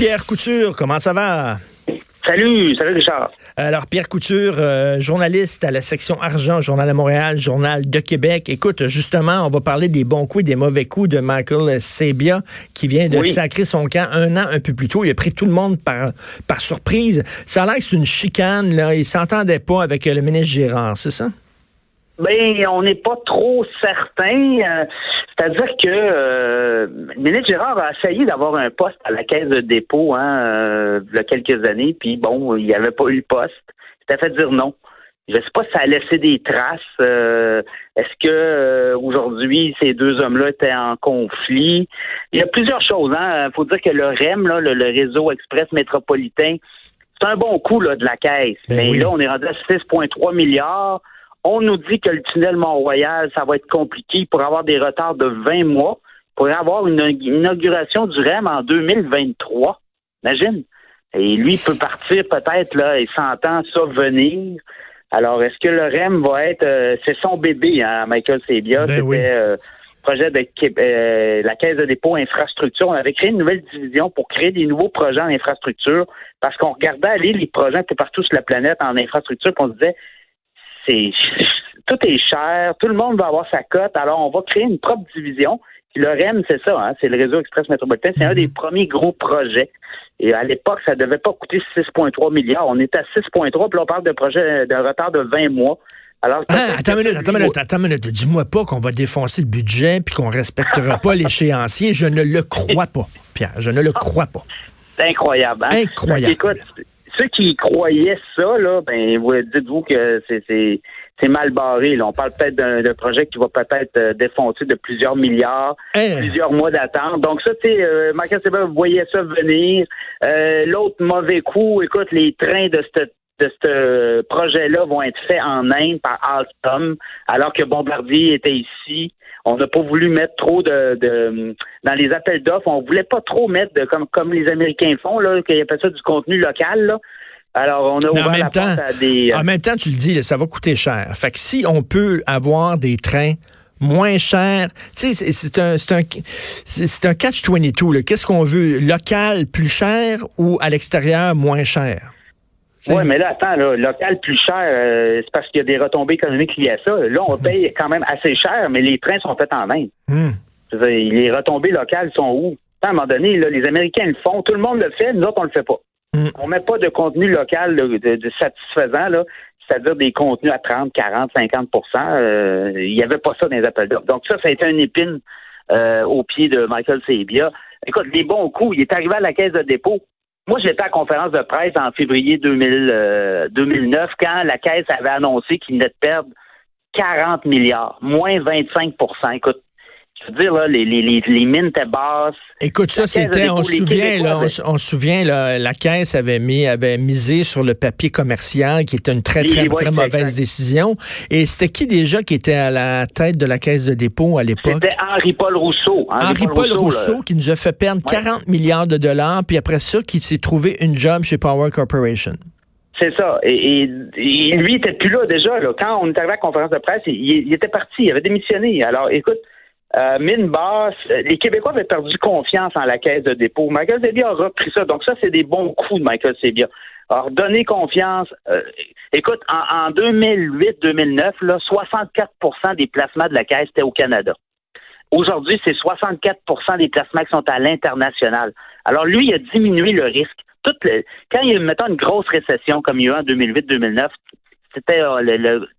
Pierre Couture, comment ça va? Salut, salut Richard. Alors, Pierre Couture, euh, journaliste à la section argent, Journal de Montréal, Journal de Québec. Écoute, justement, on va parler des bons coups et des mauvais coups de Michael Sabia, qui vient de sacrer son camp un an un peu plus tôt. Il a pris tout le monde par, par surprise. Ça a l'air que c'est une chicane, là. Il s'entendait pas avec le ministre Gérard, c'est ça? Ben, on n'est pas trop certain. Euh, c'est-à-dire que euh, ministre Gérard a essayé d'avoir un poste à la caisse de dépôt hein, euh, il y a quelques années, puis bon, il n'y avait pas eu le poste. Il fait dire non. Je ne sais pas si ça a laissé des traces. Euh, est-ce que aujourd'hui ces deux hommes-là étaient en conflit? Il y a plusieurs choses. Il faut dire que le REM, là, le, réseau express métropolitain, c'est un bon coup là, de la caisse. Ben Mais là, on est rendu à 6,3 milliards. On nous dit que le tunnel Mont-Royal, ça va être compliqué pour avoir des retards de 20 mois, pour avoir une inauguration du REM en 2023. Imagine. Et lui peut partir peut-être, là, et s'entend ça venir. Alors, est-ce que le REM va être... Euh, c'est son bébé, hein, Michael Sebia. Ben C'était euh, projet de euh, la Caisse de dépôt infrastructure. On avait créé une nouvelle division pour créer des nouveaux projets en infrastructure parce qu'on regardait aller les projets un peu partout sur la planète en infrastructure, puis on se disait c'est tout est cher, tout le monde va avoir sa cote, alors on va créer une propre division. le REM, c'est ça, hein, c'est le réseau express métropolitain. C'est un des mhm. premiers gros projets. Et à l'époque, ça devait pas coûter 6,3 milliards. On est à 6,3, puis on parle de projet d'un retard de 20 mois. Alors, ah, attends une minute, attends une minute, attends une minute. Dis-moi pas qu'on va défoncer le budget puis qu'on respectera pas l'échéancier. Je ne le crois pas, Pierre. Je ne le crois pas. C'est incroyable. Hein? Incroyable. Écoute, ceux qui croyaient ça, là, ben, vous dites-vous que c'est c'est mal barré. Là. On parle peut-être d'un projet qui va peut-être euh, défoncer de plusieurs milliards, hein? plusieurs mois d'attente. Donc ça, tu sais, euh, vous voyez ça venir. Euh, l'autre mauvais coup, écoute, les trains de cette de ce projet-là vont être faits en Inde par Alstom, alors que Bombardier était ici. On n'a pas voulu mettre trop de, de dans les appels d'offres, on voulait pas trop mettre de, comme comme les Américains font là, qu'ils appellent ça du contenu local là. Alors, on a ouvert la temps, à des. Euh, en même temps, tu le dis, ça va coûter cher. Fait que si on peut avoir des trains moins chers, tu sais, c'est un, c'est un, c'est un catch-22. Qu'est-ce qu'on veut? Local plus cher ou à l'extérieur moins cher? Oui, mais là, attends, là, local plus cher, euh, c'est parce qu'il y a des retombées économiques liées à ça. Là, on paye quand même assez cher, mais les trains sont faits en Inde. Hmm. Les retombées locales sont où? À un moment donné, là, les Américains le font, tout le monde le fait, nous autres, on le fait pas. Hmm. On met pas de contenu local de, satisfaisant, là, c'est-à-dire des contenus à 30, 40, 50% Il n'y avait pas ça dans les appels d'offres. Donc ça, ça a été une épine euh, au pied de Michael Sebia. Écoute, les bons coups, il est arrivé à la caisse de dépôt. Moi, j'étais à la conférence de presse en février 2000, 2009 euh, quand la Caisse avait annoncé qu'il venait de perdre 40 milliards, moins 25% Écoute, je veux dire, là, les, les, les mines étaient basses. Écoute, ça, c'était, on se souvient, là, on, se souvient, là, la Caisse avait mis, avait misé sur le papier commercial, qui était une très, très, très mauvaise décision. Et c'était qui déjà qui était à la tête de la Caisse de dépôt à l'époque? C'était Henri-Paul Rousseau. Henri-Paul Rousseau, qui nous a fait perdre 40 milliards de dollars, puis après ça, qui s'est trouvé une job chez Power Corporation. C'est ça. Et, et, lui, il était plus là déjà. Là. Quand on est arrivé à la conférence de presse, il, il était parti, il avait démissionné. Alors, écoute, euh, mine basse, les Québécois avaient perdu confiance en la caisse de dépôt. Michael Sebia a repris ça. Donc ça, c'est des bons coups de Michael Sebia. Alors, donner confiance. Euh, écoute, en, 2008-2009, là, 64% des placements de la caisse étaient au Canada. Aujourd'hui, c'est 64% des placements qui sont à l'international. Alors, lui, il a diminué le risque. Tout quand il y a, mettons, une grosse récession comme il y a eu en 2008-2009, c'était euh,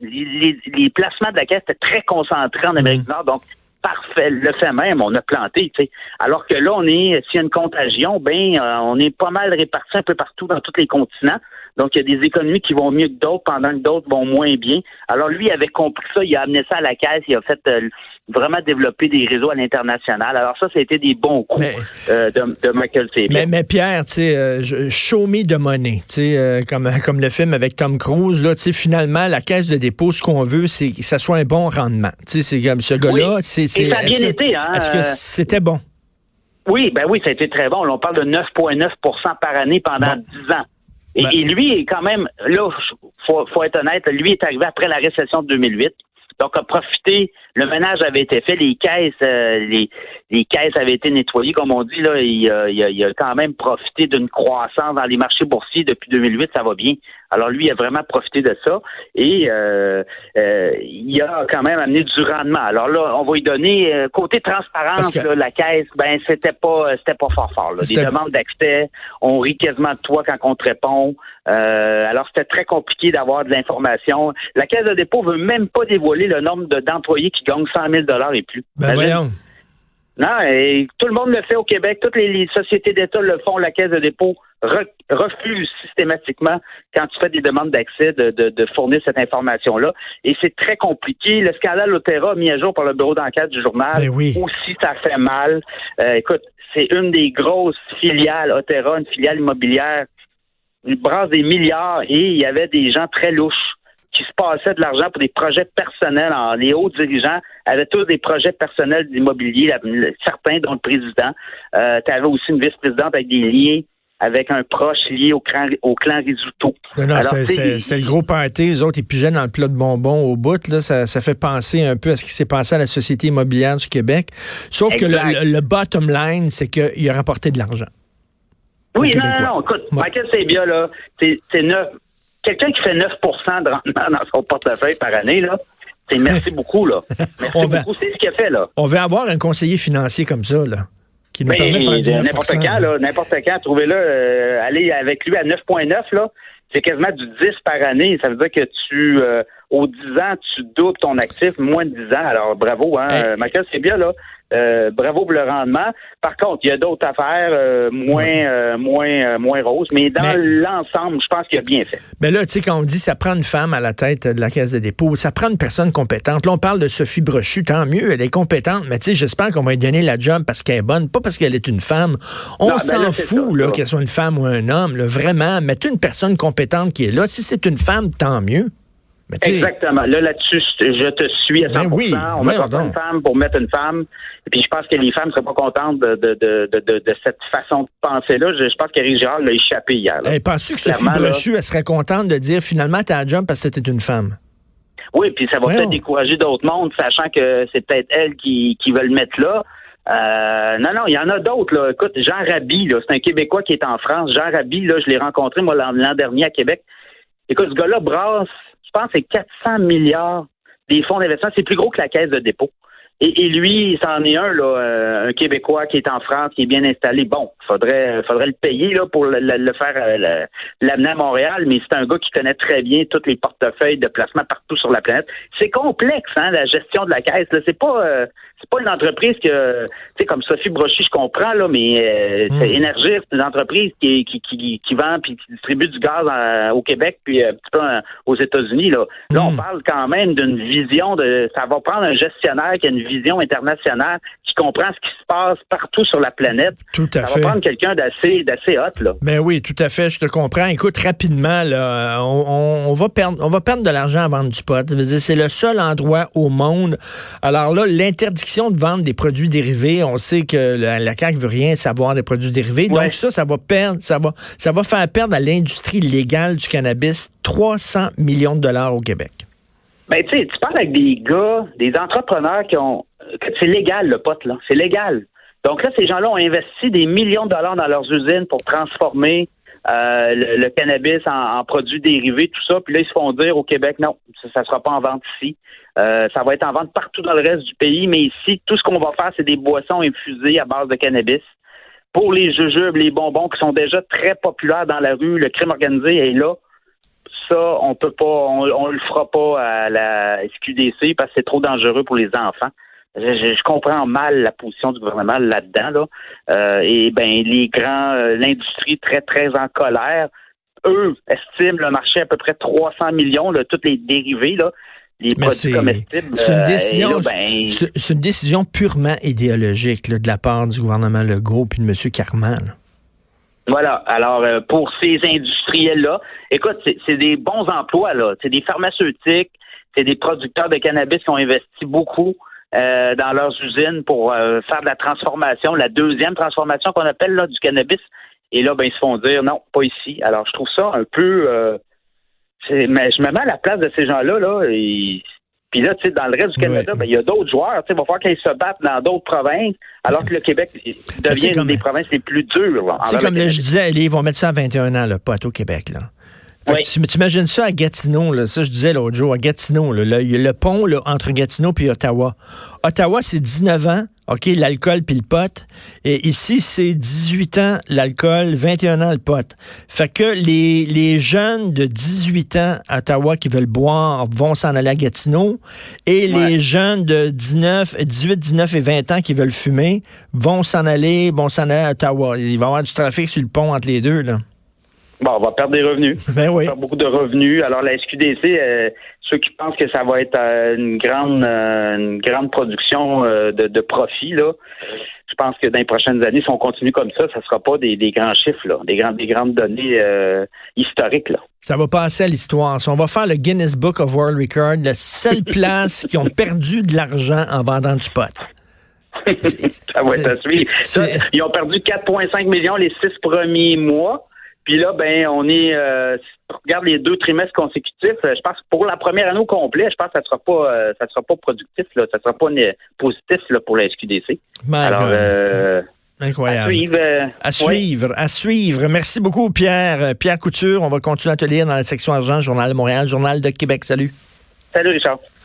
les, placements de la caisse étaient très concentrés en Amérique du Nord. Donc, parfait, le fait même, on a planté, tu sais. Alors que là, on est, s'il y a une contagion, ben, euh, on est pas mal répartis un peu partout dans tous les continents. Donc, il y a des économies qui vont mieux que d'autres pendant que d'autres vont moins bien. Alors, lui avait compris ça, il a amené ça à la caisse, il a fait euh, vraiment développer des réseaux à l'international. Alors ça, ça a été des bons coups euh, de, Michael Mais, mais Pierre, tu sais, euh, show me de money, tu sais, euh, comme, comme le film avec Tom Cruise, là, tu sais, finalement, la caisse de dépôt, ce qu'on veut, c'est que ça soit un bon rendement. Tu sais, c'est comme ce gars-là, c'est... ça a bien été, hein? Est-ce que c'était bon? Oui, ben oui, ça a été très bon. on parle de 9,9% par année pendant 10 ans. Ben et, lui, quand même, là, faut, faut être honnête, lui est arrivé après la récession de 2008. Donc, a profité, le ménage avait été fait, les caisses, euh, les, les caisses avaient été nettoyées, comme on dit, là, il, il, a quand même profité d'une croissance dans les marchés boursiers depuis 2008, ça va bien. Alors, lui, il a vraiment profité de ça et euh, euh, il a quand même amené du rendement. Alors là, on va lui donner, côté transparence, la caisse, ben, c'était pas, c'était pas fort fort. Là. Des demandes d'accès, on rit quasiment de toi quand on te répond. Euh, alors, c'était très compliqué d'avoir de l'information. La Caisse de dépôt veut même pas dévoiler le nombre d'employés qui gagnent 100 000 et plus. Ben voyons. Non, et tout le monde le fait au Québec. Toutes les, sociétés d'État le font. La Caisse de dépôt refuse systématiquement, quand tu fais des demandes d'accès, de, fournir cette information-là. Et c'est très compliqué. Le scandale Otera mis à jour par le bureau d'enquête du journal, ben oui. aussi, ça fait mal. Euh, écoute, c'est une des grosses filiales, Otera, une filiale immobilière il brasse des milliards et il y avait des gens très louches qui se passaient de l'argent pour des projets personnels. les hauts dirigeants avaient tous des projets personnels d'immobilier, certains dont le président. Euh, tu avais aussi une vice-présidente avec des liens avec un proche lié au clan, au clan Risuto. Non, c'est le gros party. Les autres, ils pigeaient dans le plat de bonbons au bout. Là. Ça, ça fait penser un peu à ce qui s'est passé à la Société immobilière du Québec. Sauf que le, le, bottom line, c'est qu'il a rapporté de l'argent. Oui, non, non, non. Écoute, Michael Sabia, là, c'est neuf. Quelqu'un qui fait 9% de rendement dans son portefeuille par année, là, c'est merci beaucoup, là. Merci beaucoup, c'est ce qu'il a fait, là. On veut avoir un conseiller financier comme ça, là. Qui nous permet de faire N'importe quand, là, n'importe quand, trouvez-le, euh, aller avec lui à 9,9, là, c'est quasiment du 10 par année. Ça veut dire que tu, euh, aux 10 ans, tu doubles ton actif, moins de 10 ans. Alors, bravo, hein. Michael, c'est bien, là. Euh, bravo pour le rendement. Par contre, il y a d'autres affaires euh, moins, euh, moins, moins roses, mais dans l'ensemble, je pense qu'il a bien fait. Mais là, tu sais, quand on dit ça prend une femme à la tête de la caisse de dépôt, ça prend une personne compétente. Là, on parle de Sophie Brochu, tant mieux, elle est compétente, mais tu sais, j'espère qu'on va lui donner la job parce qu'elle est bonne, pas parce qu'elle est une femme. On ben s'en fout là, qu'elle soit une femme ou un homme, vraiment. Mettez une personne compétente qui est là. Si c'est une femme, tant mieux. Exactement. Là, là-dessus, je te suis à 100%. Ben on met une femme pour mettre une femme. Et puis, je pense que les femmes ne seraient pas contentes de, de, de, de, cette façon de penser-là. Je, pense qu'Éric Girard l'a échappé hier. Et Penses-tu que Sophie Brochu, elle serait contente de dire finalement, t'as un job parce que c'était une femme? Oui, puis ça va peut-être décourager d'autres mondes, sachant que c'est peut-être elle qui, qui veut le mettre là. Euh, non, non, il y en a d'autres. Là. Écoute, Jean Rabi, c'est un Québécois qui est en France. Jean Rabi, là, je l'ai rencontré moi l'an dernier à Québec. Écoute, ce gars-là brasse pense c'est 400 milliards des fonds d'investissement. C'est plus gros que la caisse de dépôt. Et, lui, c'en est un, là, euh, un Québécois qui est en France, qui est bien installé. Bon, faudrait, faudrait le payer là pour le, faire euh, l'amener à Montréal, mais c'est un gars qui connaît très bien tous les portefeuilles de placement partout sur la planète. C'est complexe, hein, la gestion de la caisse. C'est pas, euh, c'est pas une entreprise que, tu sais, comme Sophie Brochy, je comprends là, mais euh, mm. c'est une entreprise qui, qui, qui, qui vend puis qui distribue du gaz au Québec puis un petit peu aux États-Unis là. Là, on hmm. parle quand même d'une vision de, ça va prendre un gestionnaire qui a une vision internationale, qui comprend ce qui se passe partout sur la planète. Tout à ça fait. va prendre quelqu'un d'assez, d'assez hot, là. Ben oui, tout à fait, je te comprends. Écoute, rapidement, là, on, on va perdre, on va perdre de l'argent à vendre du pot. C'est le seul endroit au monde. Alors là, l'interdiction de vendre des produits dérivés, on sait que la, la CAQ veut rien savoir des produits dérivés. Donc ça, ça va perdre, ça va, ça va faire perdre à l'industrie légale du cannabis 300 millions de dollars au Québec. Ben, tu sais, tu parles avec des gars, des entrepreneurs qui ont. C'est légal, le pote, là. C'est légal. Donc là, ces gens-là ont investi des millions de dollars dans leurs usines pour transformer euh, le, cannabis en, produits dérivés, tout ça. Puis là, ils se font dire au Québec, non, ça ne sera pas en vente ici. Euh, ça va être en vente partout dans le reste du pays, mais ici, tout ce qu'on va faire, c'est des boissons infusées à base de cannabis. Pour les jujubes, les bonbons qui sont déjà très populaires dans la rue, le crime organisé est là ça, on peut pas, on, le fera pas à la SQDC parce que c'est trop dangereux pour les enfants. Je, comprends mal la position du gouvernement là-dedans. Là. Euh, et ben les grands, euh, l'industrie très très en colère. eux estiment le marché à peu près 300 millions, de toutes les dérivés, là, les produits comestibles. C'est une, euh, décision, ben, c'est une décision purement idéologique de la part du gouvernement Legault et de M. Carman. Voilà. Alors, pour ces industriels-là, écoute, c'est des bons emplois, là. C'est des pharmaceutiques, c'est des producteurs de cannabis qui ont investi beaucoup euh, dans leurs usines pour euh, faire de la transformation, la deuxième transformation qu'on appelle là du cannabis. Et là, ben, ils se font dire non, pas ici. Alors, je trouve ça un peu. Euh, mais je me mets à la place de ces gens-là, là. Et, puis là, tu sais, dans le reste du Canada, ben, il y a d'autres joueurs. Tu sais, il va falloir qu'ils se battent dans d'autres provinces, alors que le Québec devient une des provinces les plus dures. C'est comme je disais, ils vont mettre ça à 21 ans, là, pas au Québec, là. Oui. Tu imagines ça à Gatineau, là, ça je disais l'autre jour, à Gatineau, il y a le pont là, entre Gatineau et Ottawa. Ottawa, c'est 19 ans, OK, l'alcool puis le pot. Et ici, c'est 18 ans l'alcool, 21 ans le pot. Fait que les, les jeunes de 18 ans à Ottawa qui veulent boire vont s'en aller à Gatineau. Et les jeunes de 19, 18, 19 et 20 ans qui veulent fumer vont s'en aller, vont s'en aller à Ottawa. Il va y avoir du trafic sur le pont entre les deux, là. Bon, on va perdre des revenus. Ben oui. On va perdre beaucoup de revenus. Alors la SQDC, euh, ceux qui pensent que ça va être euh, une grande euh, une grande production de, de profit, là, je pense que dans les prochaines années, si on continue comme ça, ça ne sera pas des, grands chiffres, là, des, grandes, des grandes données historiques. Là. Ça va passer à l'histoire. Si on va faire le Guinness Book of World Record, la seule place qui ont perdu de l'argent en vendant du pot. ça va être à suivre. ils ont perdu 4,5 millions les six premiers mois. Puis là, ben, on est, euh, si on regarde les deux trimestres consécutifs, euh, je pense que pour la première année au complet, je pense que ça sera pas, euh, ça sera pas productif, là, ça sera pas positif là, pour la SQDC. Alors, euh, Incroyable. À suivre. à suivre, à suivre. Merci beaucoup, Pierre. Pierre Couture, on va continuer à te lire dans la section argent, Journal de Montréal, Journal de Québec. Salut. Salut, Richard.